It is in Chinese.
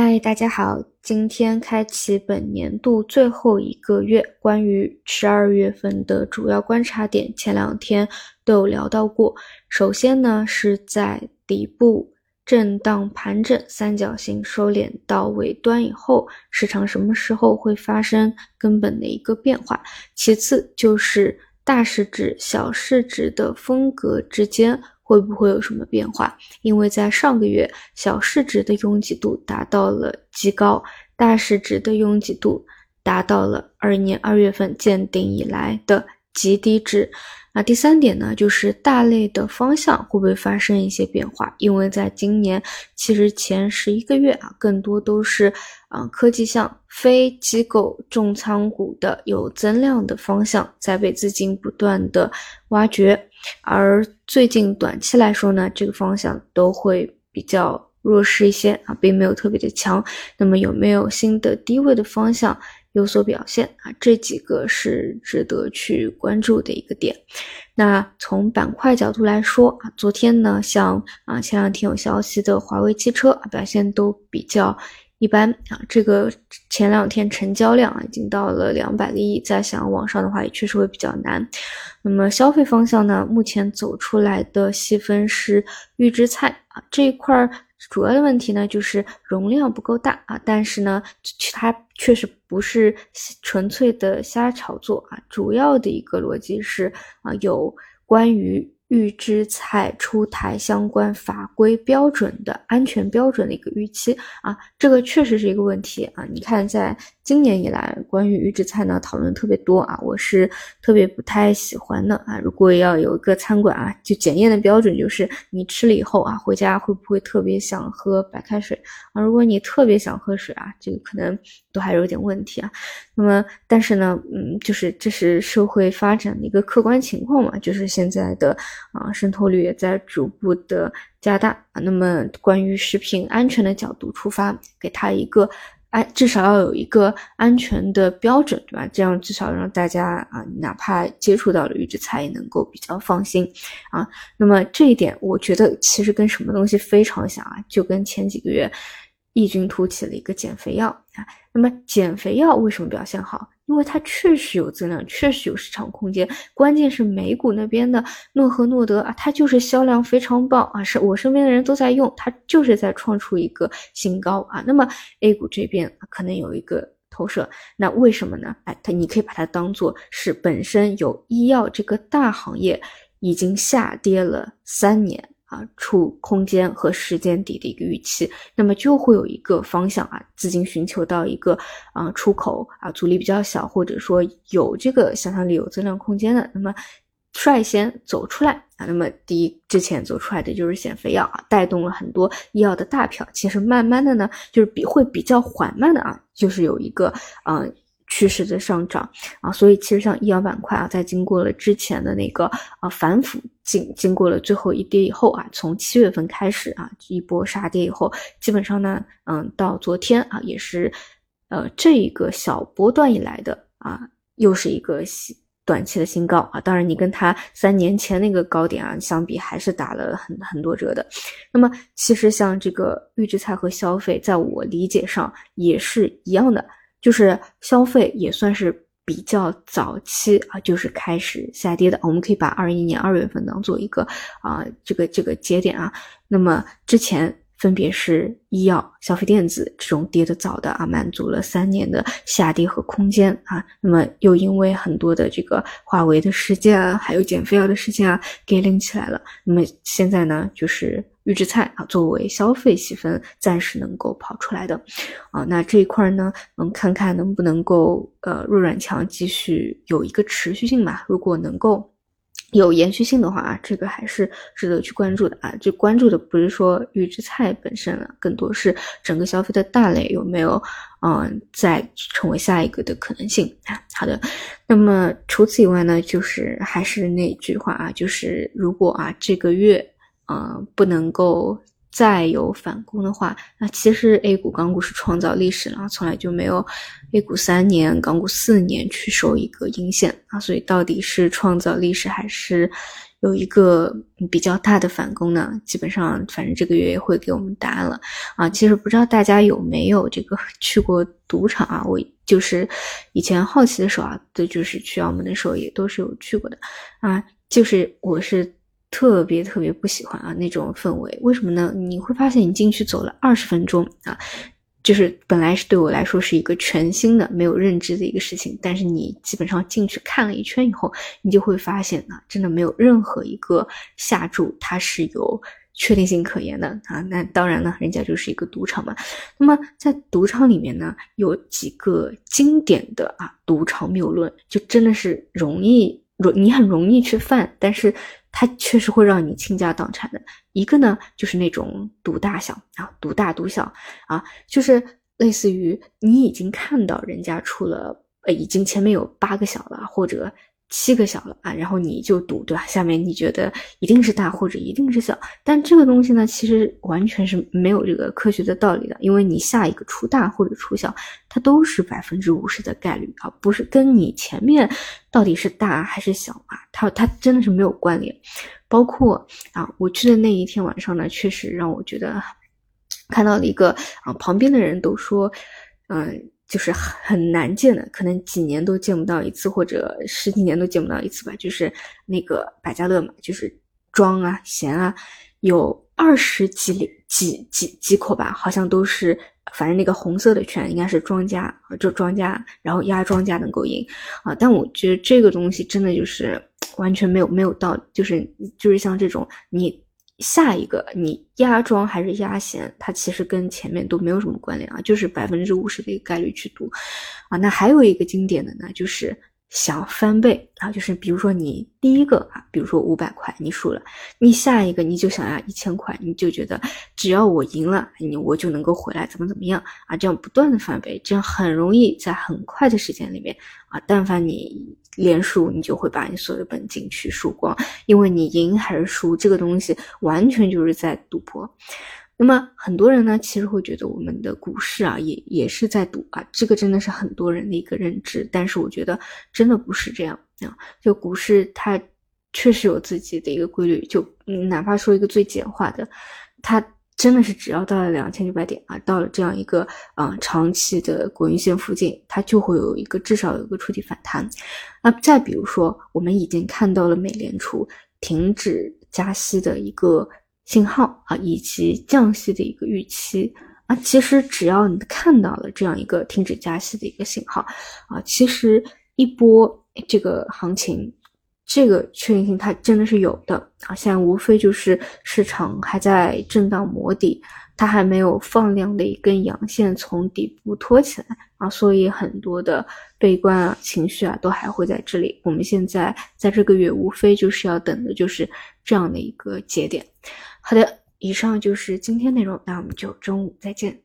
嗨，大家好，今天开启本年度最后一个月，关于十二月份的主要观察点，前两天都有聊到过。首先呢，是在底部震荡盘整、三角形收敛到尾端以后，市场什么时候会发生根本的一个变化？其次就是大市值、小市值的风格之间。会不会有什么变化？因为在上个月，小市值的拥挤度达到了极高，大市值的拥挤度达到了二年二月份见顶以来的极低值。那第三点呢，就是大类的方向会不会发生一些变化？因为在今年其实前十一个月啊，更多都是啊科技向非机构重仓股的有增量的方向在被资金不断的挖掘。而最近短期来说呢，这个方向都会比较弱势一些啊，并没有特别的强。那么有没有新的低位的方向有所表现啊？这几个是值得去关注的一个点。那从板块角度来说啊，昨天呢，像啊前两天有消息的华为汽车啊表现都比较。一般啊，这个前两天成交量啊已经到了两百个亿，再想往上的话也确实会比较难。那么消费方向呢，目前走出来的细分是预制菜啊这一块儿，主要的问题呢就是容量不够大啊，但是呢它确实不是纯粹的瞎炒作啊，主要的一个逻辑是啊有关于。预制菜出台相关法规标准的安全标准的一个预期啊，这个确实是一个问题啊。你看，在今年以来，关于预制菜呢讨论特别多啊，我是特别不太喜欢的啊。如果要有一个餐馆啊，就检验的标准就是你吃了以后啊，回家会不会特别想喝白开水啊？如果你特别想喝水啊，这个可能都还有点问题啊。那么，但是呢，嗯，就是这是社会发展的一个客观情况嘛，就是现在的。啊，渗透率也在逐步的加大。那么，关于食品安全的角度出发，给它一个安，至少要有一个安全的标准，对吧？这样至少让大家啊，哪怕接触到了预制菜，也能够比较放心啊。那么这一点，我觉得其实跟什么东西非常像啊，就跟前几个月异军突起了一个减肥药啊。那么减肥药为什么表现好？因为它确实有增量，确实有市场空间。关键是美股那边的诺和诺德啊，它就是销量非常棒啊，是我身边的人都在用，它就是在创出一个新高啊。那么 A 股这边可能有一个投射，那为什么呢？哎，它你可以把它当做是本身有医药这个大行业已经下跌了三年。啊，出空间和时间底的一个预期，那么就会有一个方向啊，资金寻求到一个啊出口啊，阻力比较小，或者说有这个想象力、有增量空间的，那么率先走出来啊。那么第一之前走出来的就是减肥药啊，带动了很多医药的大票。其实慢慢的呢，就是比会比较缓慢的啊，就是有一个嗯。趋势的上涨啊，所以其实像医药板块啊，在经过了之前的那个啊反腐，经经过了最后一跌以后啊，从七月份开始啊一波杀跌以后，基本上呢，嗯，到昨天啊也是，呃，这一个小波段以来的啊，又是一个新短期的新高啊。当然，你跟它三年前那个高点啊相比，还是打了很很多折的。那么，其实像这个预制菜和消费，在我理解上也是一样的。就是消费也算是比较早期啊，就是开始下跌的。我们可以把二一年二月份当做一个啊这个这个节点啊。那么之前分别是医药、消费电子这种跌得早的啊，满足了三年的下跌和空间啊。那么又因为很多的这个华为的事件啊，还有减肥药的事件啊，给拎起来了。那么现在呢，就是。预制菜啊，作为消费细分，暂时能够跑出来的，啊，那这一块呢，嗯，看看能不能够呃弱软强，继续有一个持续性吧。如果能够有延续性的话啊，这个还是值得去关注的啊。就关注的不是说预制菜本身了，更多是整个消费的大类有没有嗯再成为下一个的可能性啊。好的，那么除此以外呢，就是还是那句话啊，就是如果啊这个月。嗯，不能够再有反攻的话，那其实 A 股、港股是创造历史了，从来就没有 A 股三年、港股四年去收一个阴线啊，所以到底是创造历史还是有一个比较大的反攻呢？基本上，反正这个月也会给我们答案了啊。其实不知道大家有没有这个去过赌场啊？我就是以前好奇的时候啊，对，就是去澳门的时候也都是有去过的啊，就是我是。特别特别不喜欢啊那种氛围，为什么呢？你会发现你进去走了二十分钟啊，就是本来是对我来说是一个全新的、没有认知的一个事情，但是你基本上进去看了一圈以后，你就会发现呢，真的没有任何一个下注它是有确定性可言的啊。那当然呢，人家就是一个赌场嘛。那么在赌场里面呢，有几个经典的啊赌场谬论，就真的是容易你很容易去犯，但是。它确实会让你倾家荡产的。一个呢，就是那种赌大小啊，赌大赌小啊，就是类似于你已经看到人家出了，呃，已经前面有八个小了，或者。七个小了啊，然后你就赌，对吧？下面你觉得一定是大或者一定是小，但这个东西呢，其实完全是没有这个科学的道理的，因为你下一个出大或者出小，它都是百分之五十的概率啊，不是跟你前面到底是大还是小啊，它它真的是没有关联。包括啊，我去的那一天晚上呢，确实让我觉得看到了一个啊，旁边的人都说，嗯。就是很难见的，可能几年都见不到一次，或者十几年都见不到一次吧。就是那个百家乐嘛，就是庄啊、闲啊，有二十几里几几几口吧，好像都是，反正那个红色的圈应该是庄家，就庄家，然后压庄家能够赢啊。但我觉得这个东西真的就是完全没有没有道理，就是就是像这种你。下一个你压庄还是压闲，它其实跟前面都没有什么关联啊，就是百分之五十的一个概率去赌，啊，那还有一个经典的呢，就是想翻倍啊，就是比如说你第一个啊，比如说五百块你输了，你下一个你就想要一千块，你就觉得只要我赢了，你我就能够回来怎么怎么样啊，这样不断的翻倍，这样很容易在很快的时间里面啊，但凡你。连输，你就会把你所有的本金去输光，因为你赢还是输，这个东西完全就是在赌博。那么很多人呢，其实会觉得我们的股市啊，也也是在赌啊，这个真的是很多人的一个认知。但是我觉得真的不是这样啊，就股市它确实有自己的一个规律，就哪怕说一个最简化的，它。真的是只要到了两千九百点啊，到了这样一个啊长期的国运线附近，它就会有一个至少有一个触底反弹。那再比如说，我们已经看到了美联储停止加息的一个信号啊，以及降息的一个预期啊，其实只要你看到了这样一个停止加息的一个信号啊，其实一波这个行情。这个确定性它真的是有的啊，现在无非就是市场还在震荡磨底，它还没有放量的一根阳线从底部托起来啊，所以很多的悲观啊情绪啊都还会在这里。我们现在在这个月无非就是要等的就是这样的一个节点。好的，以上就是今天内容，那我们就中午再见。